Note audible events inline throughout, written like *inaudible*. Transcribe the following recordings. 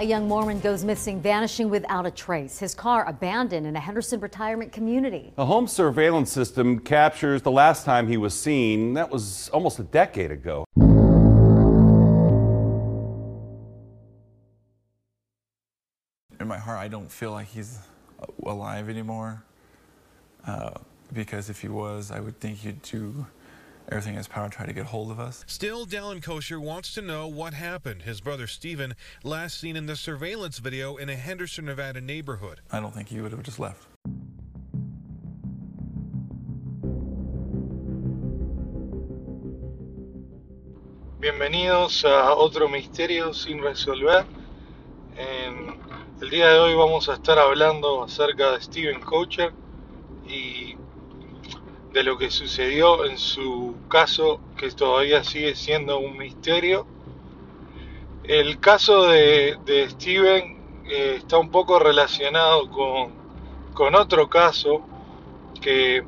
A young Mormon goes missing, vanishing without a trace. His car abandoned in a Henderson retirement community. A home surveillance system captures the last time he was seen. That was almost a decade ago. In my heart, I don't feel like he's alive anymore. Uh, because if he was, I would think he'd do everything in his power to try to get hold of us. Still, Dallin Kosher wants to know what happened. His brother Stephen, last seen in the surveillance video in a Henderson, Nevada neighborhood. I don't think he would have just left. Bienvenidos a otro misterio sin resolver. En el día de hoy vamos a estar hablando acerca de Steven Coacher y de lo que sucedió en su caso que todavía sigue siendo un misterio. El caso de, Steven eh, está un poco relacionado con, con otro caso que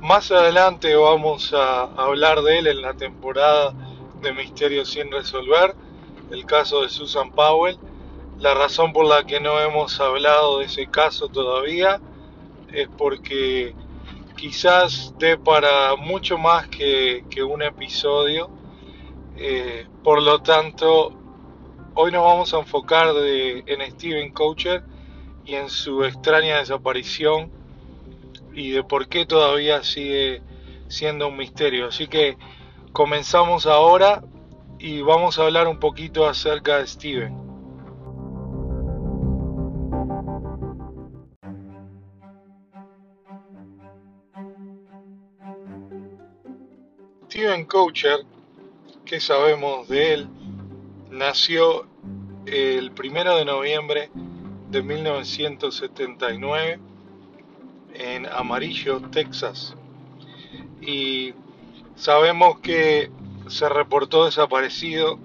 más adelante vamos a hablar de él en la temporada de Misterios sin resolver, el caso de Susan Powell. La razón por la que no hemos hablado de ese caso todavía es porque quizás dé para mucho más que, que un episodio. Eh, por lo tanto, hoy nos vamos a enfocar de, en Steven Coacher y en su extraña desaparición y de por qué todavía sigue siendo un misterio. Así que comenzamos ahora y vamos a hablar un poquito acerca de Steven. Steven Coacher, ¿qué sabemos de él? Nació el primero de noviembre de 1979 en Amarillo, Texas. Y sabemos que se reportó desaparecido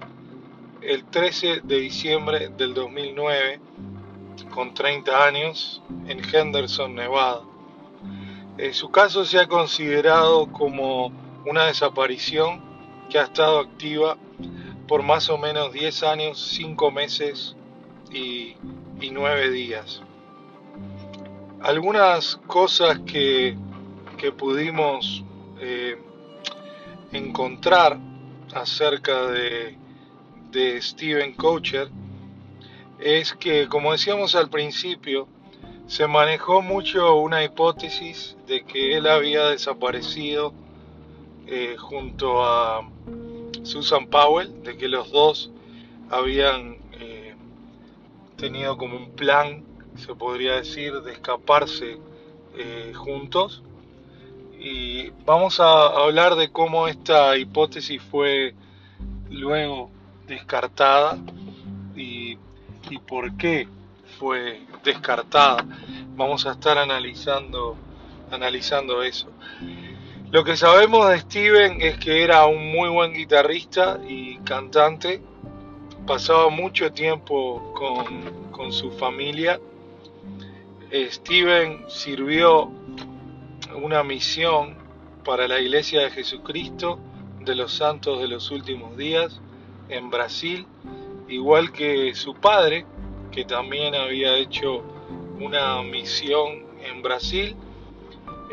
el 13 de diciembre del 2009 con 30 años en Henderson, Nevada. En su caso se ha considerado como una desaparición que ha estado activa por más o menos 10 años, 5 meses y, y 9 días. Algunas cosas que, que pudimos eh, encontrar acerca de, Steven Coacher es que, como decíamos al principio, se manejó mucho una hipótesis de que él había desaparecido eh, junto a Susan Powell, de que los dos habían eh, tenido como un plan, se podría decir, de escaparse eh, juntos. Y vamos a hablar de cómo esta hipótesis fue luego descartada y, y por qué fue descartada. Vamos a estar analizando, analizando eso. Lo que sabemos de Steven es que era un muy buen guitarrista y cantante. Pasaba mucho tiempo con, con su familia. Eh, Steven sirvió una misión para la Iglesia de Jesucristo de los Santos de los Últimos Días en Brasil, igual que su padre, que también había hecho una misión en Brasil.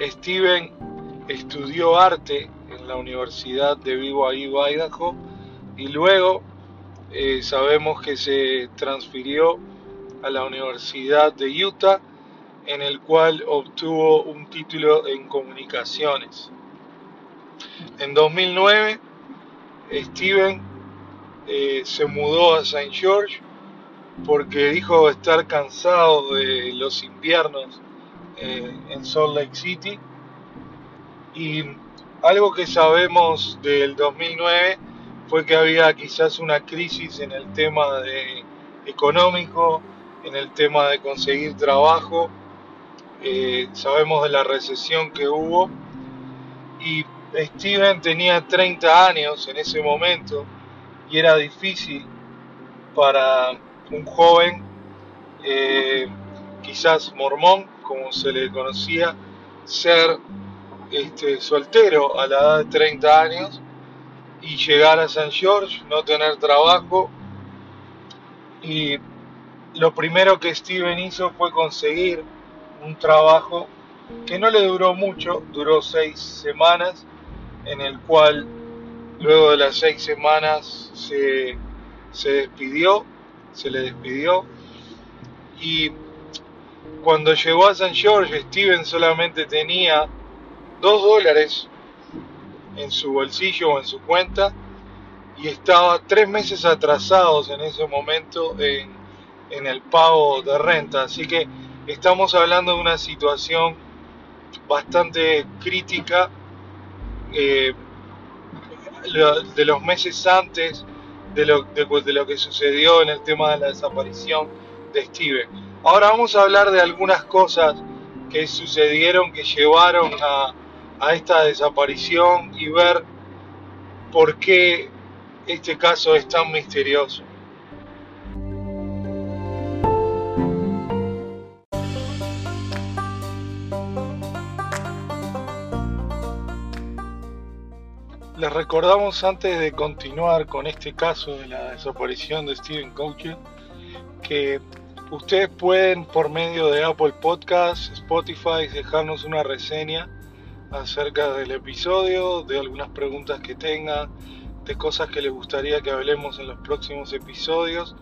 Steven estudió arte en la Universidad de BYU, Idaho, y luego eh, sabemos que se transfirió a la Universidad de Utah, en el cual obtuvo un título en comunicaciones. En 2009, Steven eh, se mudó a St. George porque dijo estar cansado de los inviernos eh, en Salt Lake City y algo que sabemos del 2009 fue que había quizás una crisis en el tema de económico, en el tema de conseguir trabajo. Eh, sabemos de la recesión que hubo y Steven tenía 30 años en ese momento y era difícil para un joven, eh, quizás mormón, como se le conocía, ser este, soltero a la edad de 30 años y llegar a San George, no tener trabajo. Y lo primero que Steven hizo fue conseguir un trabajo que no le duró mucho, duró seis semanas, en el cual luego de las seis semanas se, se despidió, se le despidió. Y cuando llegó a San George, Steven solamente tenía dos dólares en su bolsillo o en su cuenta y estaba tres meses atrasados en ese momento en, en el pago de renta. Así que estamos hablando de una situación bastante crítica eh, de los meses antes de lo, de, de lo que sucedió en el tema de la desaparición de Steven. Ahora vamos a hablar de algunas cosas que sucedieron, que llevaron a, a esta desaparición y ver por qué este caso es tan misterioso. Les recordamos antes de continuar con este caso de la desaparición de Steven Coucher que ustedes pueden por medio de Apple Podcasts, Spotify dejarnos una reseña acerca del episodio, de algunas preguntas que tengan, de cosas que les gustaría que hablemos en los próximos episodios.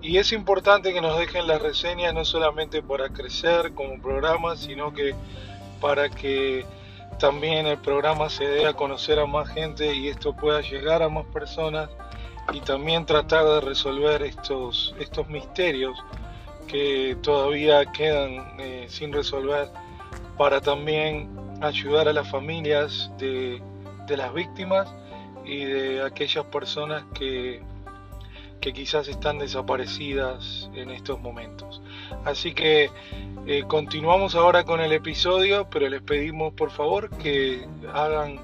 Y es importante que nos dejen las reseñas no solamente para crecer como programa, sino que para que también el programa se dé a conocer a más gente y esto pueda llegar a más personas y también tratar de resolver estos, estos misterios que todavía quedan eh, sin resolver para también ayudar a las familias de, las víctimas y de aquellas personas que, que quizás están desaparecidas en estos momentos. Así que eh, continuamos ahora con el episodio, pero les pedimos por favor que hagan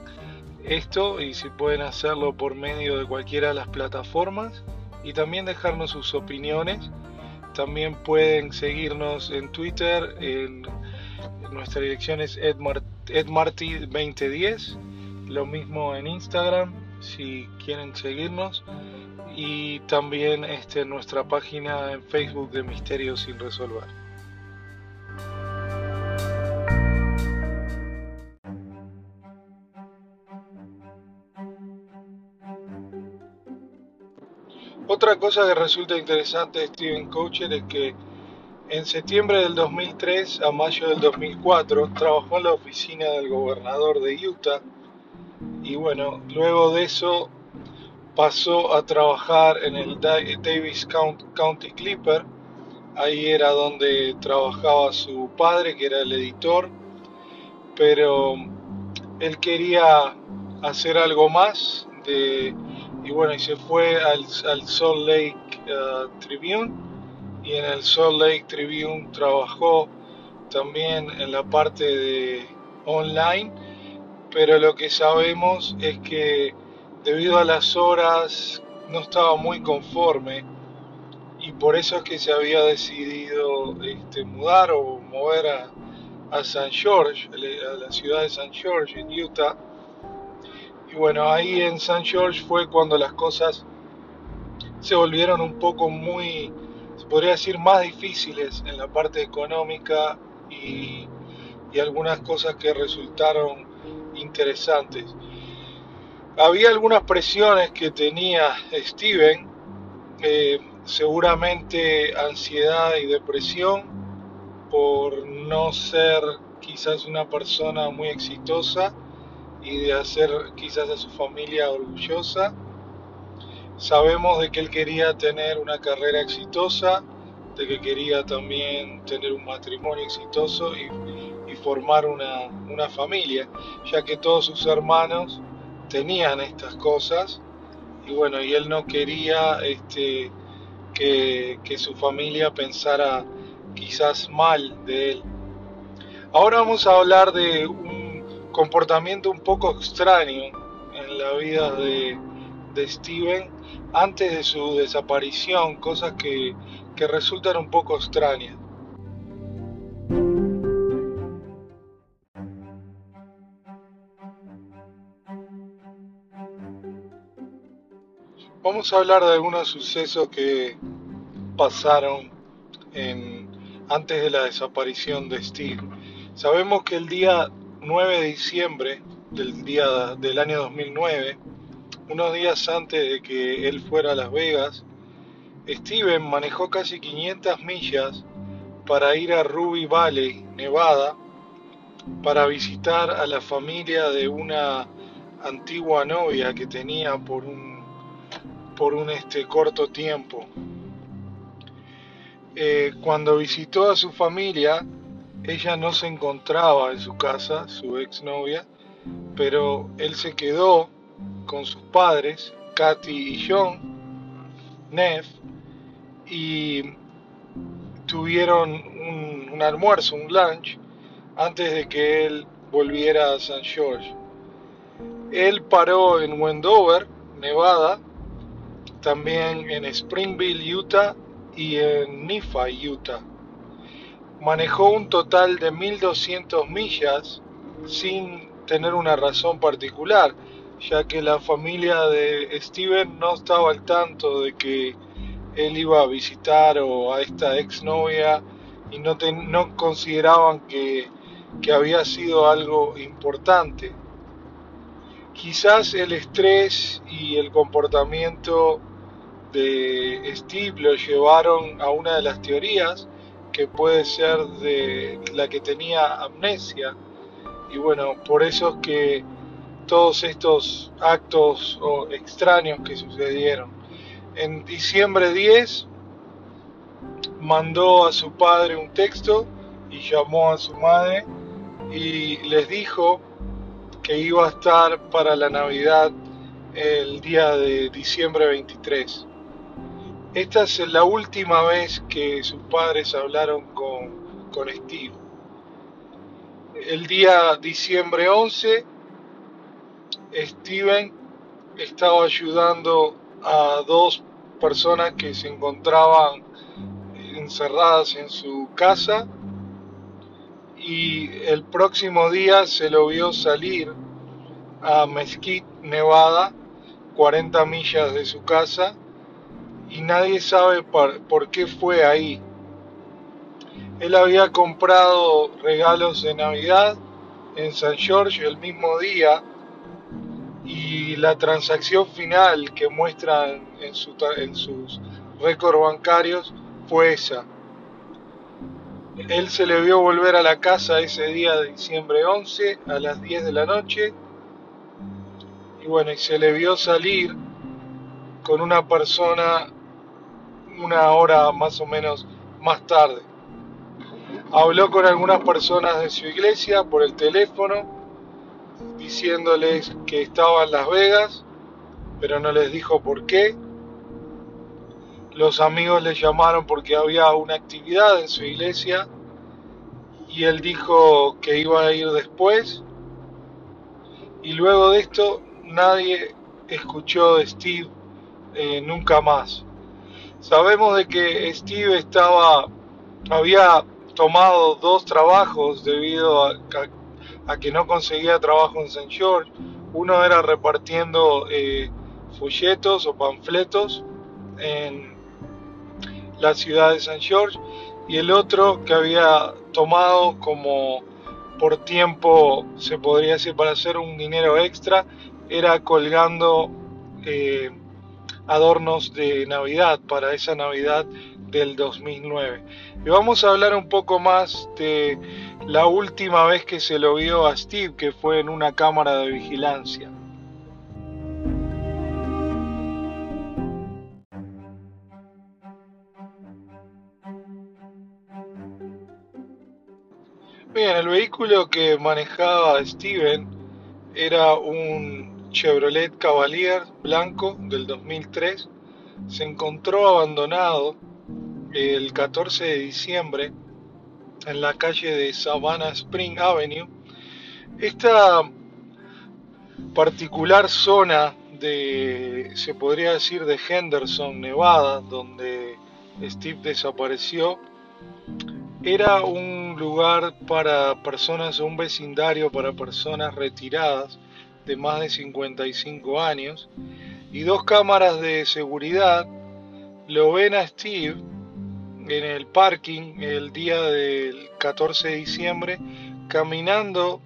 esto y si pueden hacerlo por medio de cualquiera de las plataformas y también dejarnos sus opiniones. También pueden seguirnos en Twitter, en, nuestra dirección es edmarty2010, lo mismo en Instagram si quieren seguirnos y también este, nuestra página en Facebook de Misterios sin resolver. Otra cosa que resulta interesante de Steven Coucher es que en septiembre del 2003 a mayo del 2004 trabajó en la oficina del gobernador de Utah y bueno, luego de eso pasó a trabajar en el Davis County Clipper. Ahí era donde trabajaba su padre, que era el editor, pero él quería hacer algo más de, y bueno, y se fue al, al Salt Lake uh, Tribune y en el Salt Lake Tribune trabajó también en la parte de online, pero lo que sabemos es que debido a las horas no estaba muy conforme y por eso es que se había decidido este, mudar o mover a, a San George, a la ciudad de San George en Utah. Y bueno, ahí en San George fue cuando las cosas se volvieron un poco muy, podría decir, más difíciles en la parte económica y, algunas cosas que resultaron interesantes. Había algunas presiones que tenía Steven, eh, seguramente ansiedad y depresión por no ser quizás una persona muy exitosa y de hacer quizás a su familia orgullosa. Sabemos de que él quería tener una carrera exitosa, de que quería también tener un matrimonio exitoso y, formar una, una familia, ya que todos sus hermanos tenían estas cosas y bueno, y él no quería este, que, que, su familia pensara quizás mal de él. Ahora vamos a hablar de un comportamiento un poco extraño en la vida de, de Steven antes de su desaparición, cosas que, que resultan un poco extrañas. Vamos a hablar de algunos sucesos que pasaron en, antes de la desaparición de Steve. Sabemos que el día 9 de diciembre del, día, del año 2009, unos días antes de que él fuera a Las Vegas, Steven manejó casi 500 millas para ir a Ruby Valley, Nevada, para visitar a la familia de una antigua novia que tenía por un por un este corto tiempo. Eh, cuando visitó a su familia, ella no se encontraba en su casa, su exnovia, pero él se quedó con sus padres, Katy y John, Neff, y tuvieron un, almuerzo, un lunch, antes de que él volviera a San George. Él paró en Wendover, Nevada, también en Springville, Utah y en Nephi, Utah. Manejó un total de 1200 millas sin tener una razón particular, ya que la familia de Steven no estaba al tanto de que él iba a visitar o a esta exnovia y no, no consideraban que, que había sido algo importante. Quizás el estrés y el comportamiento de Steve lo llevaron a una de las teorías que puede ser de la que tenía amnesia y bueno por eso es que todos estos actos extraños que sucedieron en diciembre 10 mandó a su padre un texto y llamó a su madre y les dijo que iba a estar para la Navidad el día de diciembre 23 esta es la última vez que sus padres hablaron con, con Steve. El día diciembre 11, Steven estaba ayudando a dos personas que se encontraban encerradas en su casa y el próximo día se lo vio salir a Mesquite, Nevada, 40 millas de su casa y nadie sabe por, qué fue ahí. Él había comprado regalos de Navidad en San George el mismo día y la transacción final que muestran en, su, en sus récords bancarios fue esa. Él se le vio volver a la casa ese día de diciembre 11 a las 10 de la noche y bueno, y se le vio salir con una persona una hora más o menos más tarde. Habló con algunas personas de su iglesia por el teléfono, diciéndoles que estaba en Las Vegas, pero no les dijo por qué. Los amigos le llamaron porque había una actividad en su iglesia y él dijo que iba a ir después. Y luego de esto nadie escuchó de Steve eh, nunca más. Sabemos de que Steve estaba, había tomado dos trabajos debido a, que no conseguía trabajo en St. George. Uno era repartiendo eh, folletos o panfletos en la ciudad de St. George y el otro que había tomado como por tiempo, se podría decir, para hacer un dinero extra, era colgando eh, adornos de Navidad para esa Navidad del 2009. Y vamos a hablar un poco más de la última vez que se lo vio a Steve, que fue en una cámara de vigilancia. Bien, el vehículo que manejaba Steven era un Chevrolet Cavalier blanco del 2003 se encontró abandonado el 14 de diciembre en la calle de Savannah Spring Avenue. Esta particular zona de, se podría decir, de Henderson, Nevada, donde Steve desapareció, era un lugar para personas, un vecindario para personas retiradas de más de 55 años y dos cámaras de seguridad lo ven a Steve en el parking el día del 14 de diciembre caminando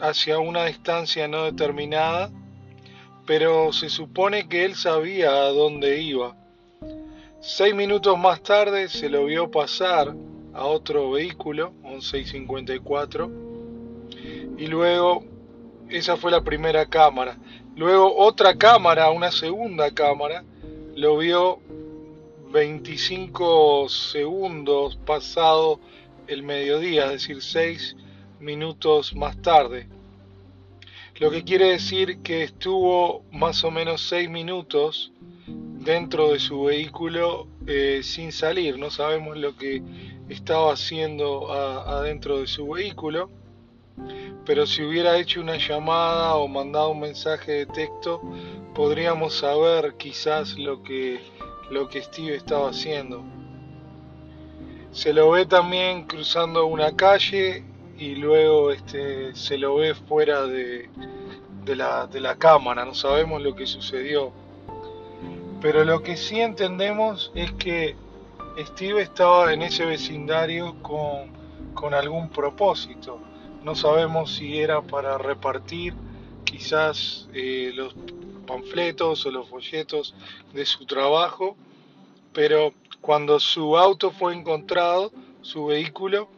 hacia una distancia no determinada, pero se supone que él sabía a dónde iba. Seis minutos más tarde se lo vio pasar a otro vehículo, 1154, y luego esa fue la primera cámara. Luego otra cámara, una segunda cámara, lo vio 25 segundos pasado el mediodía, es decir, 6 minutos más tarde. Lo que quiere decir que estuvo más o menos 6 minutos dentro de su vehículo eh, sin salir. No sabemos lo que estaba haciendo adentro de su vehículo pero si hubiera hecho una llamada o mandado un mensaje de texto, podríamos saber quizás lo que, lo que Steve estaba haciendo. Se lo ve también cruzando una calle y luego este, se lo ve fuera de, de, la, de la cámara, no sabemos lo que sucedió. Pero lo que sí entendemos es que Steve estaba en ese vecindario con, con algún propósito no sabemos si era para repartir quizás eh, los panfletos o los folletos de su trabajo, pero cuando su auto fue encontrado, su vehículo,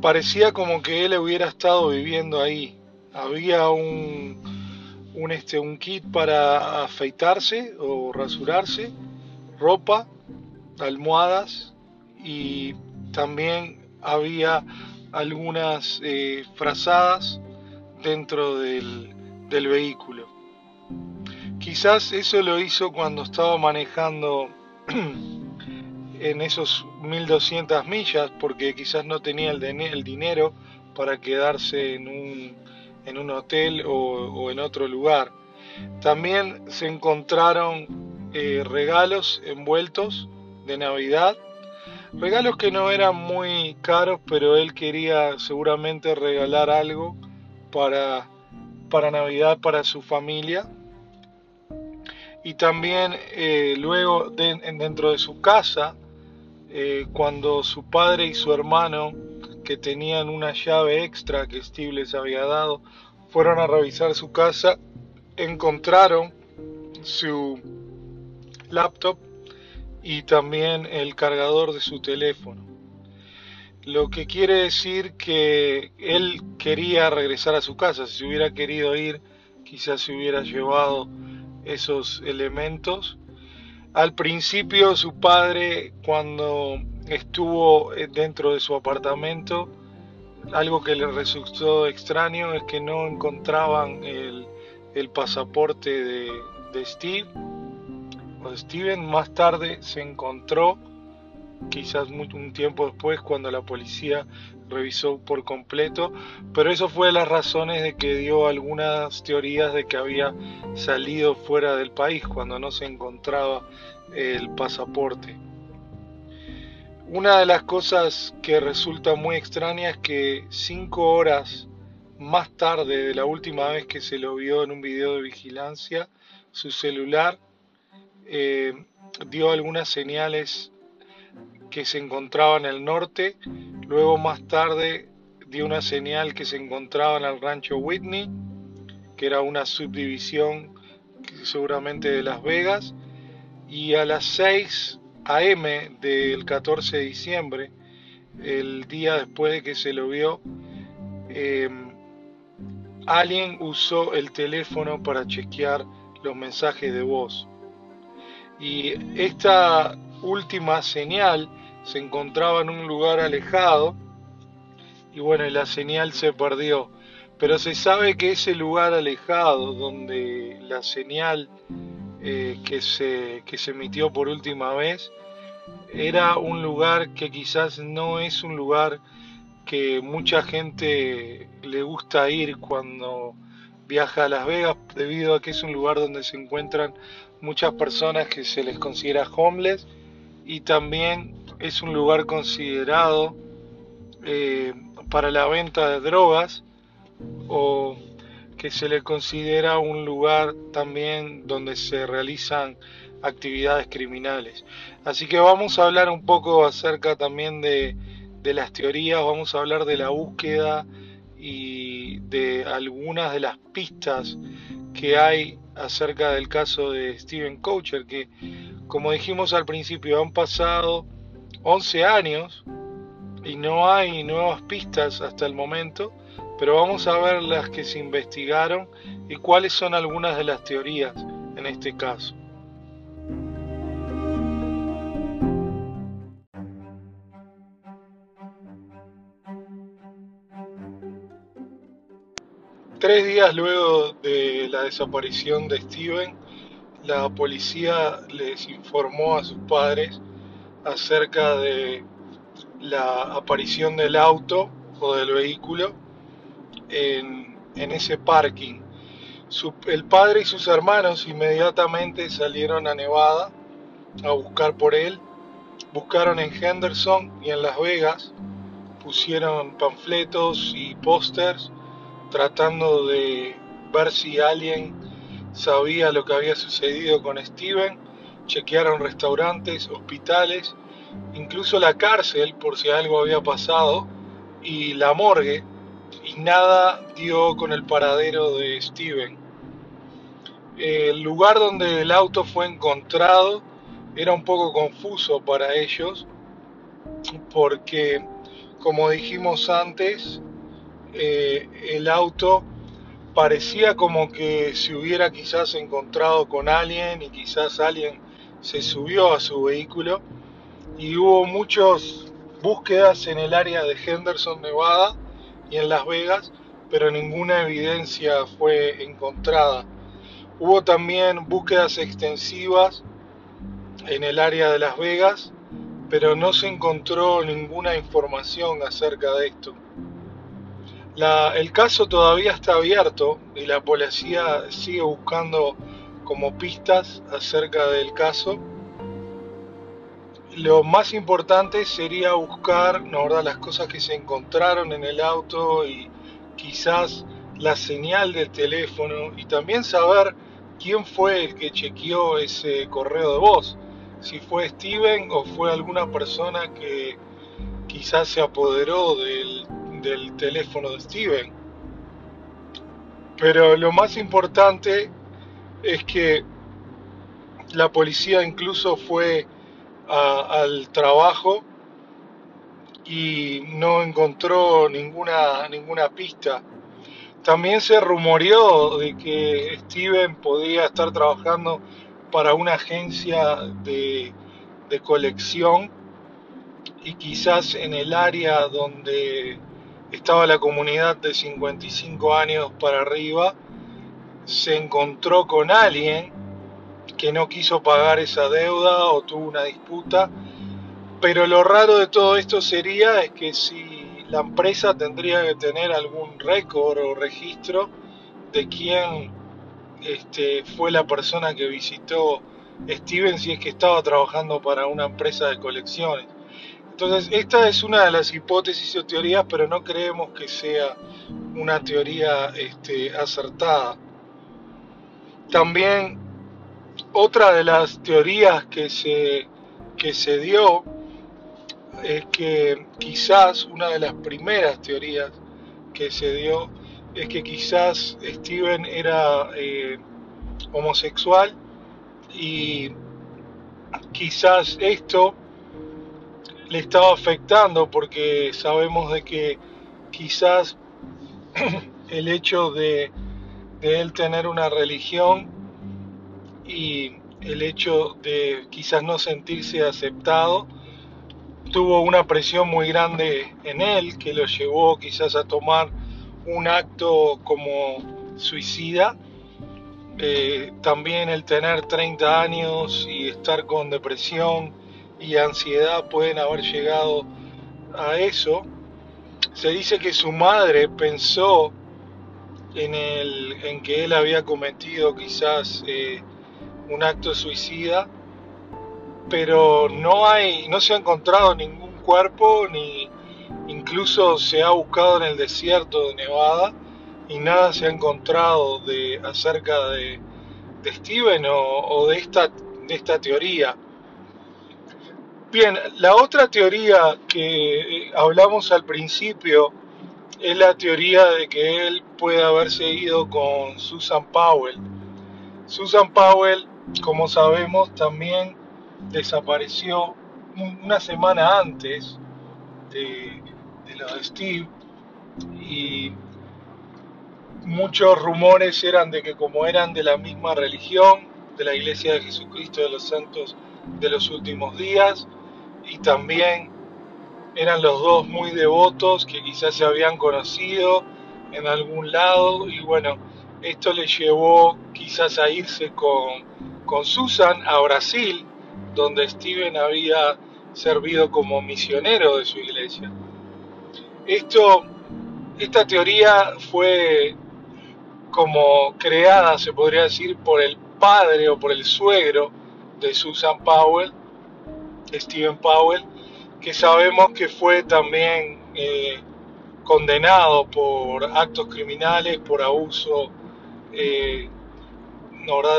parecía como que él hubiera estado viviendo ahí. Había un, un, este, kit para afeitarse o rasurarse, ropa, almohadas y también había algunas eh, frazadas dentro del, del vehículo. Quizás eso lo hizo cuando estaba manejando *clears throat* en esos 1200 millas porque quizás no tenía el, dinero para quedarse en un, en un hotel o, en otro lugar. También se encontraron eh, regalos envueltos de Navidad Regalos que no eran muy caros, pero él quería seguramente regalar algo para, para Navidad para su familia. Y también eh, luego dentro de su casa, eh, cuando su padre y su hermano, que tenían una llave extra que Steve les había dado, fueron a revisar su casa, encontraron su laptop y también el cargador de su teléfono. Lo que quiere decir que él quería regresar a su casa. Si hubiera querido ir, quizás se hubiera llevado esos elementos. Al principio su padre, cuando estuvo dentro de su apartamento, algo que le resultó extraño es que no encontraban el, pasaporte de, de Steve Steven más tarde se encontró, quizás un tiempo después, cuando la policía revisó por completo, pero eso fue las razones de que dio algunas teorías de que había salido fuera del país cuando no se encontraba el pasaporte. Una de las cosas que resulta muy extraña es que cinco horas más tarde de la última vez que se lo vio en un video de vigilancia, su celular eh, dio algunas señales que se encontraban en el norte, luego más tarde dio una señal que se encontraba en el rancho Whitney, que era una subdivisión seguramente de Las Vegas, y a las 6 a.m. del 14 de diciembre, el día después de que se lo vio, eh, alguien usó el teléfono para chequear los mensajes de voz y esta última señal se encontraba en un lugar alejado y bueno, la señal se perdió. Pero se sabe que ese lugar alejado donde la señal eh, que, se, que se emitió por última vez era un lugar que quizás no es un lugar que mucha gente le gusta ir cuando viaja a Las Vegas debido a que es un lugar donde se encuentran muchas personas que se les considera homeless y también es un lugar considerado eh, para la venta de drogas o que se le considera un lugar también donde se realizan actividades criminales. Así que vamos a hablar un poco acerca también de, de las teorías, vamos a hablar de la búsqueda y de algunas de las pistas que hay acerca del caso de Steven Coucher, que como dijimos al principio han pasado 11 años y no hay nuevas pistas hasta el momento, pero vamos a ver las que se investigaron y cuáles son algunas de las teorías en este caso. Tres días luego de la desaparición de Steven, la policía les informó a sus padres acerca de la aparición del auto o del vehículo en, ese parking. el padre y sus hermanos inmediatamente salieron a Nevada a buscar por él. Buscaron en Henderson y en Las Vegas, pusieron panfletos y pósters tratando de ver si alguien sabía lo que había sucedido con Steven. Chequearon restaurantes, hospitales, incluso la cárcel por si algo había pasado y la morgue y nada dio con el paradero de Steven. El lugar donde el auto fue encontrado era un poco confuso para ellos porque, como dijimos antes, eh, el auto parecía como que se hubiera quizás encontrado con alguien y quizás alguien se subió a su vehículo y hubo muchas búsquedas en el área de Henderson, Nevada y en Las Vegas, pero ninguna evidencia fue encontrada. Hubo también búsquedas extensivas en el área de Las Vegas, pero no se encontró ninguna información acerca de esto el caso todavía está abierto y la policía sigue buscando como pistas acerca del caso. Lo más importante sería buscar ¿no, las cosas que se encontraron en el auto y quizás la señal del teléfono y también saber quién fue el que chequeó ese correo de voz. Si fue Steven o fue alguna persona que quizás se apoderó del del teléfono de Steven. Pero lo más importante es que la policía incluso fue al trabajo y no encontró ninguna, ninguna pista. También se rumoreó de que Steven podía estar trabajando para una agencia de, de colección y quizás en el área donde estaba la comunidad de 55 años para arriba, se encontró con alguien que no quiso pagar esa deuda o tuvo una disputa, pero lo raro de todo esto sería es que si la empresa tendría que tener algún récord o registro de quién este, fue la persona que visitó Steven si es que estaba trabajando para una empresa de colecciones. Entonces, esta es una de las hipótesis o teorías, pero no creemos que sea una teoría este, acertada. También otra de las teorías que se, que se dio es que quizás una de las primeras teorías que se dio es que quizás Steven era eh, homosexual y quizás esto le estaba afectando porque sabemos de que quizás *clears throat* el hecho de, él tener una religión y el hecho de quizás no sentirse aceptado tuvo una presión muy grande en él que lo llevó quizás a tomar un acto como suicida. Eh, también el tener 30 años y estar con depresión y ansiedad pueden haber llegado a eso. Se dice que su madre pensó en, el, en que él había cometido quizás eh, un acto suicida, pero no hay, no se ha encontrado ningún cuerpo ni incluso se ha buscado en el desierto de Nevada y nada se ha encontrado de acerca de, Steven o, o de esta de esta teoría. Bien, la otra teoría que hablamos al principio es la teoría de que él puede haberse ido con Susan Powell. Susan Powell, como sabemos, también desapareció una semana antes de, de lo de Steve y muchos rumores eran de que como eran de la misma religión, de la Iglesia de Jesucristo de los Santos de los últimos días, y también eran los dos muy devotos que quizás se habían conocido en algún lado, y bueno, esto le llevó quizás a irse con, con Susan a Brasil, donde Steven había servido como misionero de su iglesia. Esto, esta teoría fue como creada, se podría decir, por el padre o por el suegro de Susan Powell, Stephen Powell, que sabemos que fue también eh, condenado por actos criminales, por abuso eh,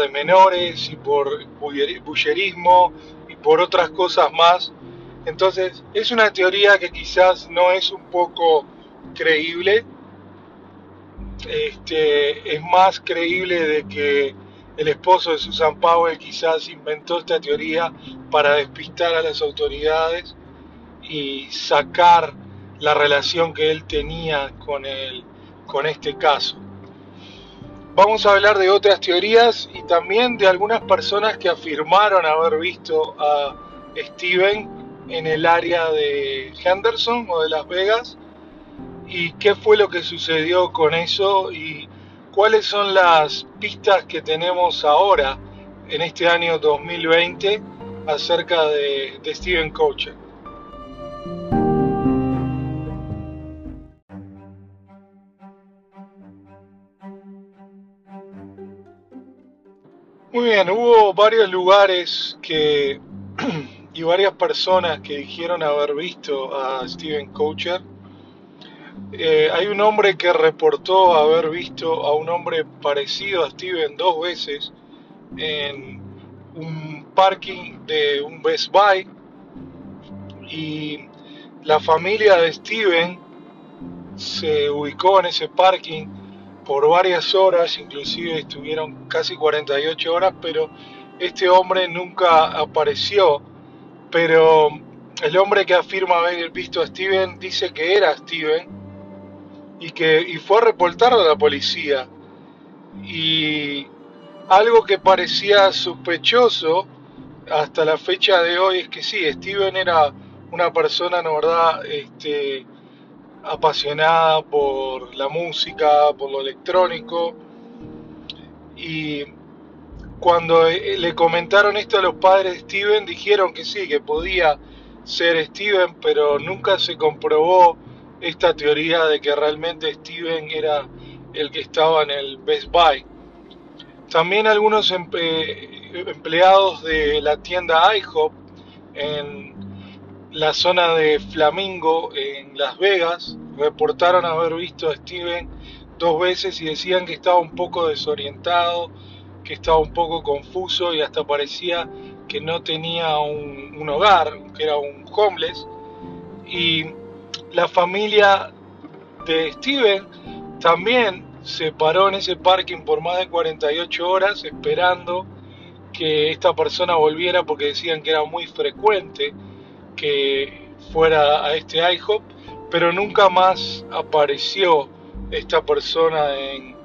de menores y por bullerismo y por otras cosas más. Entonces es una teoría que quizás no es un poco creíble, este, es más creíble de que el esposo de Susan Powell quizás inventó esta teoría para despistar a las autoridades y sacar la relación que él tenía con, el, con este caso. Vamos a hablar de otras teorías y también de algunas personas que afirmaron haber visto a Steven en el área de Henderson o de Las Vegas y qué fue lo que sucedió con eso y cuáles son las pistas que tenemos ahora en este año 2020 acerca de, Steven Coacher. Muy bien, hubo varios lugares que *clears throat* y varias personas que dijeron haber visto a Steven Coacher eh, hay un hombre que reportó haber visto a un hombre parecido a Steven dos veces en un parking de un Best Buy y la familia de Steven se ubicó en ese parking por varias horas, inclusive estuvieron casi 48 horas, pero este hombre nunca apareció. Pero el hombre que afirma haber visto a Steven dice que era Steven y que y fue a reportarlo a la policía. Y algo que parecía sospechoso hasta la fecha de hoy es que sí, Steven era una persona, ¿no verdad?, este, apasionada por la música, por lo electrónico. Y cuando eh, le comentaron esto a los padres de Steven, dijeron que sí, que podía ser Steven, pero nunca se comprobó esta teoría de que realmente Steven era el que estaba en el Best Buy. También algunos empleados de la tienda IHOP en la zona de Flamingo en Las Vegas reportaron haber visto a Steven dos veces y decían que estaba un poco desorientado, que estaba un poco confuso y hasta parecía que no tenía un, hogar, que era un homeless. Y la familia de Steven también se paró en ese parking por más de 48 horas esperando que esta persona volviera porque decían que era muy frecuente que fuera a este IHOP, pero nunca más apareció esta persona en,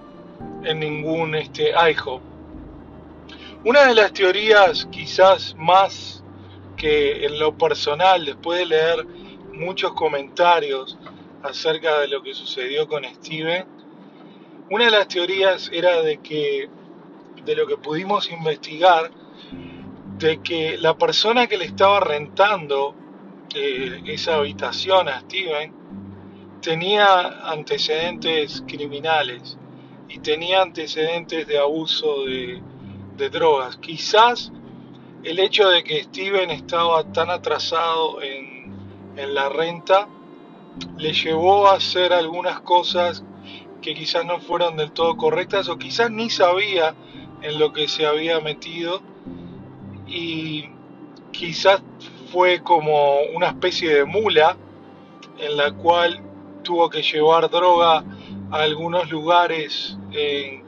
en ningún este IHOP. Una de las teorías quizás más que en lo personal, después de leer muchos comentarios acerca de lo que sucedió con Steven. Una de las teorías era de que, de lo que pudimos investigar, de que la persona que le estaba rentando eh, esa habitación a Steven tenía antecedentes criminales y tenía antecedentes de abuso de, drogas. Quizás el hecho de que Steven estaba tan atrasado en en la renta le llevó a hacer algunas cosas que quizás no fueron del todo correctas o quizás ni sabía en lo que se había metido y quizás fue como una especie de mula en la cual tuvo que llevar droga a algunos lugares en,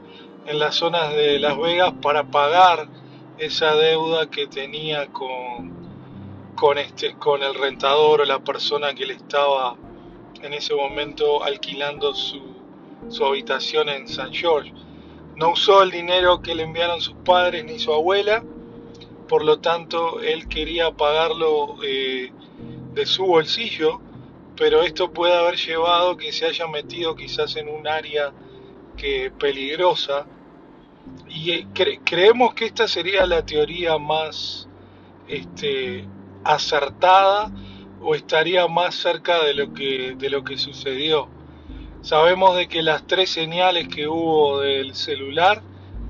las zonas de Las Vegas para pagar esa deuda que tenía con, con, este, con el rentador o la persona que le estaba en ese momento alquilando su, su habitación en San George. No usó el dinero que le enviaron sus padres ni su abuela, por lo tanto él quería pagarlo eh, de su bolsillo, pero esto puede haber llevado que se haya metido quizás en un área que peligrosa y eh, cre creemos que esta sería la teoría más este, acertada o estaría más cerca de lo que de lo que sucedió. Sabemos de que las tres señales que hubo del celular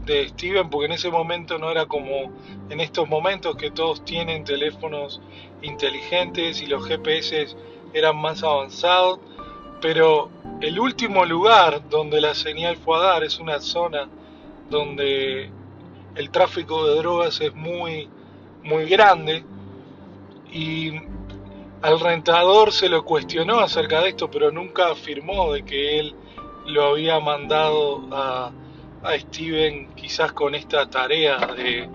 de Steven, porque en ese momento no era como en estos momentos que todos tienen teléfonos inteligentes y los GPS eran más avanzados, pero el último lugar donde la señal fue a dar es una zona donde el tráfico de drogas es muy muy grande y al rentador se lo cuestionó acerca de esto, pero nunca afirmó de que él lo había mandado a, a Steven quizás con esta tarea de,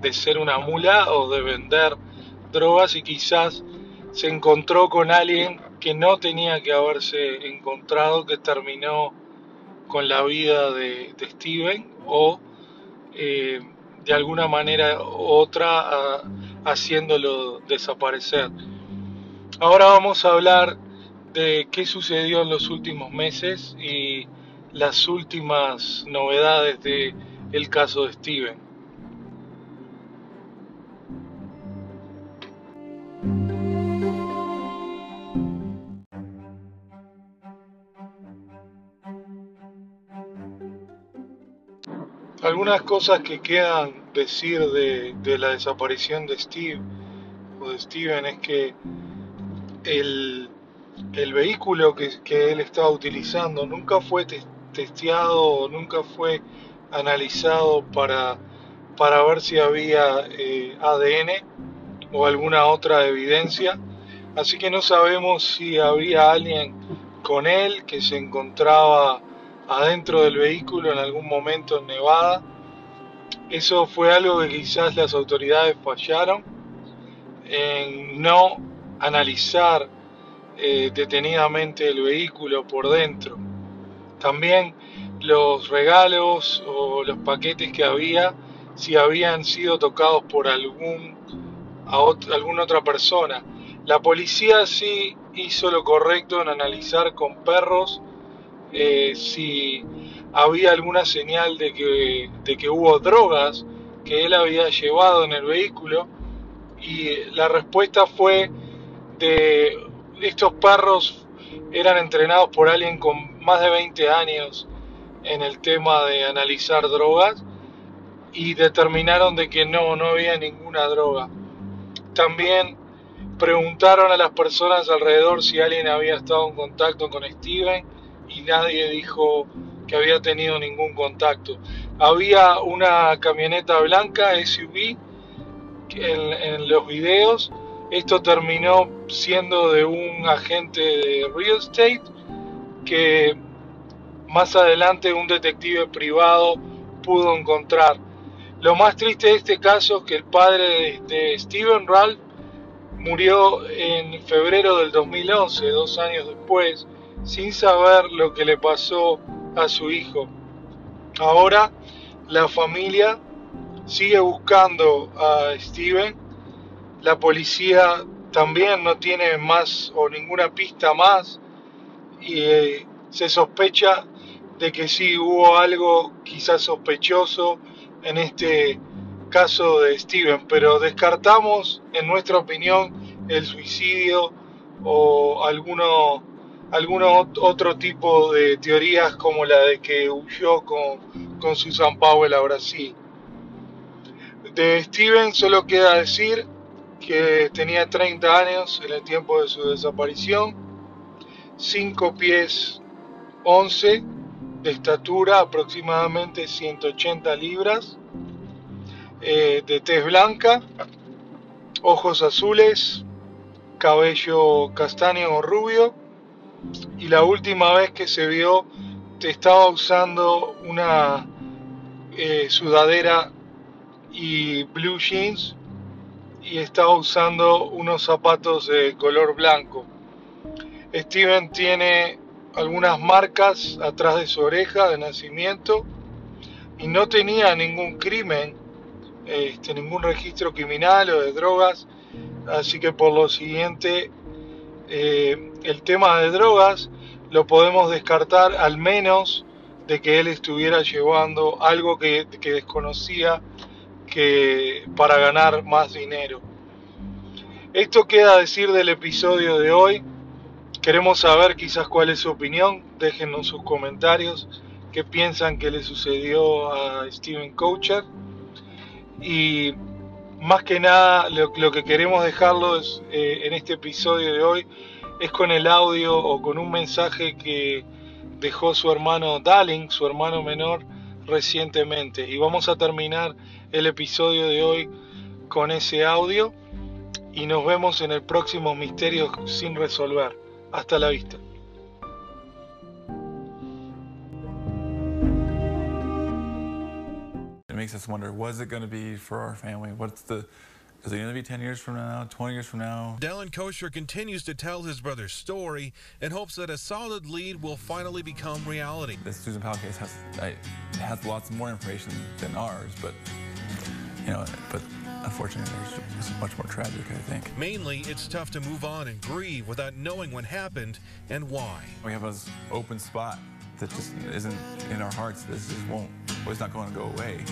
de ser una mula o de vender drogas y quizás se encontró con alguien que no tenía que haberse encontrado, que terminó con la vida de, Steven o eh, de alguna manera u otra haciéndolo desaparecer. Ahora vamos a hablar de qué sucedió en los últimos meses y las últimas novedades de el caso de Steven. Algunas cosas que quedan decir de, de la desaparición de Steve o de Steven es que el, el vehículo que, él estaba utilizando nunca fue te, testeado, nunca fue analizado para, para ver si había eh, ADN o alguna otra evidencia. Así que no sabemos si había alguien con él que se encontraba adentro del vehículo en algún momento en Nevada. Eso fue algo que quizás las autoridades fallaron en no analizar eh, detenidamente el vehículo por dentro. También los regalos o los paquetes que había, si habían sido tocados por algún, a alguna otra persona. La policía sí hizo lo correcto en analizar con perros eh, si había alguna señal de que, de que hubo drogas que él había llevado en el vehículo y la respuesta fue de estos perros eran entrenados por alguien con más de 20 años en el tema de analizar drogas y determinaron de que no, no había ninguna droga. También preguntaron a las personas alrededor si alguien había estado en contacto con Steven y nadie dijo que había tenido ningún contacto. Había una camioneta blanca SUV en, en los videos. Esto terminó siendo de un agente de real estate que más adelante un detective privado pudo encontrar. Lo más triste de este caso es que el padre de, Steven Ralph murió en febrero del 2011, dos años después, sin saber lo que le pasó a su hijo. Ahora la familia sigue buscando a Steven. La policía también no tiene más o ninguna pista más y eh, se sospecha de que sí hubo algo quizás sospechoso en este caso de Steven, pero descartamos en nuestra opinión el suicidio o alguno alguno otro tipo de teorías como la de que huyó con, con Susan Powell a Brasil. De Steven solo queda decir que tenía 30 años en el tiempo de su desaparición, 5 pies 11 de estatura, aproximadamente 180 libras, eh, de tez blanca, ojos azules, cabello castaño o rubio y la última vez que se vio estaba usando una eh, sudadera y blue jeans y estaba usando unos zapatos de color blanco. Steven tiene algunas marcas atrás de su oreja de nacimiento y no tenía ningún crimen, este, ningún registro criminal o de drogas, así que por lo siguiente eh, el tema de drogas lo podemos descartar al menos de que él estuviera llevando algo que, que desconocía que para ganar más dinero. Esto queda a decir del episodio de hoy. Queremos saber quizás cuál es su opinión. Déjenos sus comentarios. ¿Qué piensan que le sucedió a Steven Coucher? Y más que nada lo, que queremos dejarlos eh, en este episodio de hoy es con el audio o con un mensaje que dejó su hermano Dalling, su hermano menor, recientemente. Y vamos a terminar el episodio de hoy con ese audio y nos vemos en el próximo Misterio sin resolver. Hasta la vista. It makes us wonder, what's it going to be for our family? What's the, is it going to be 10 years from now, 20 years from now? Dallin Kosher continues to tell his brother's story and hopes that a solid lead will finally become reality. The Susan Powell case has, I, has lots more information than ours, but, you know, but unfortunately, there's it's much more tragic, I think. Mainly, it's tough to move on and grieve without knowing what happened and why. We have this open spot that just isn't in our hearts. This just won't, well, it's not going to go away.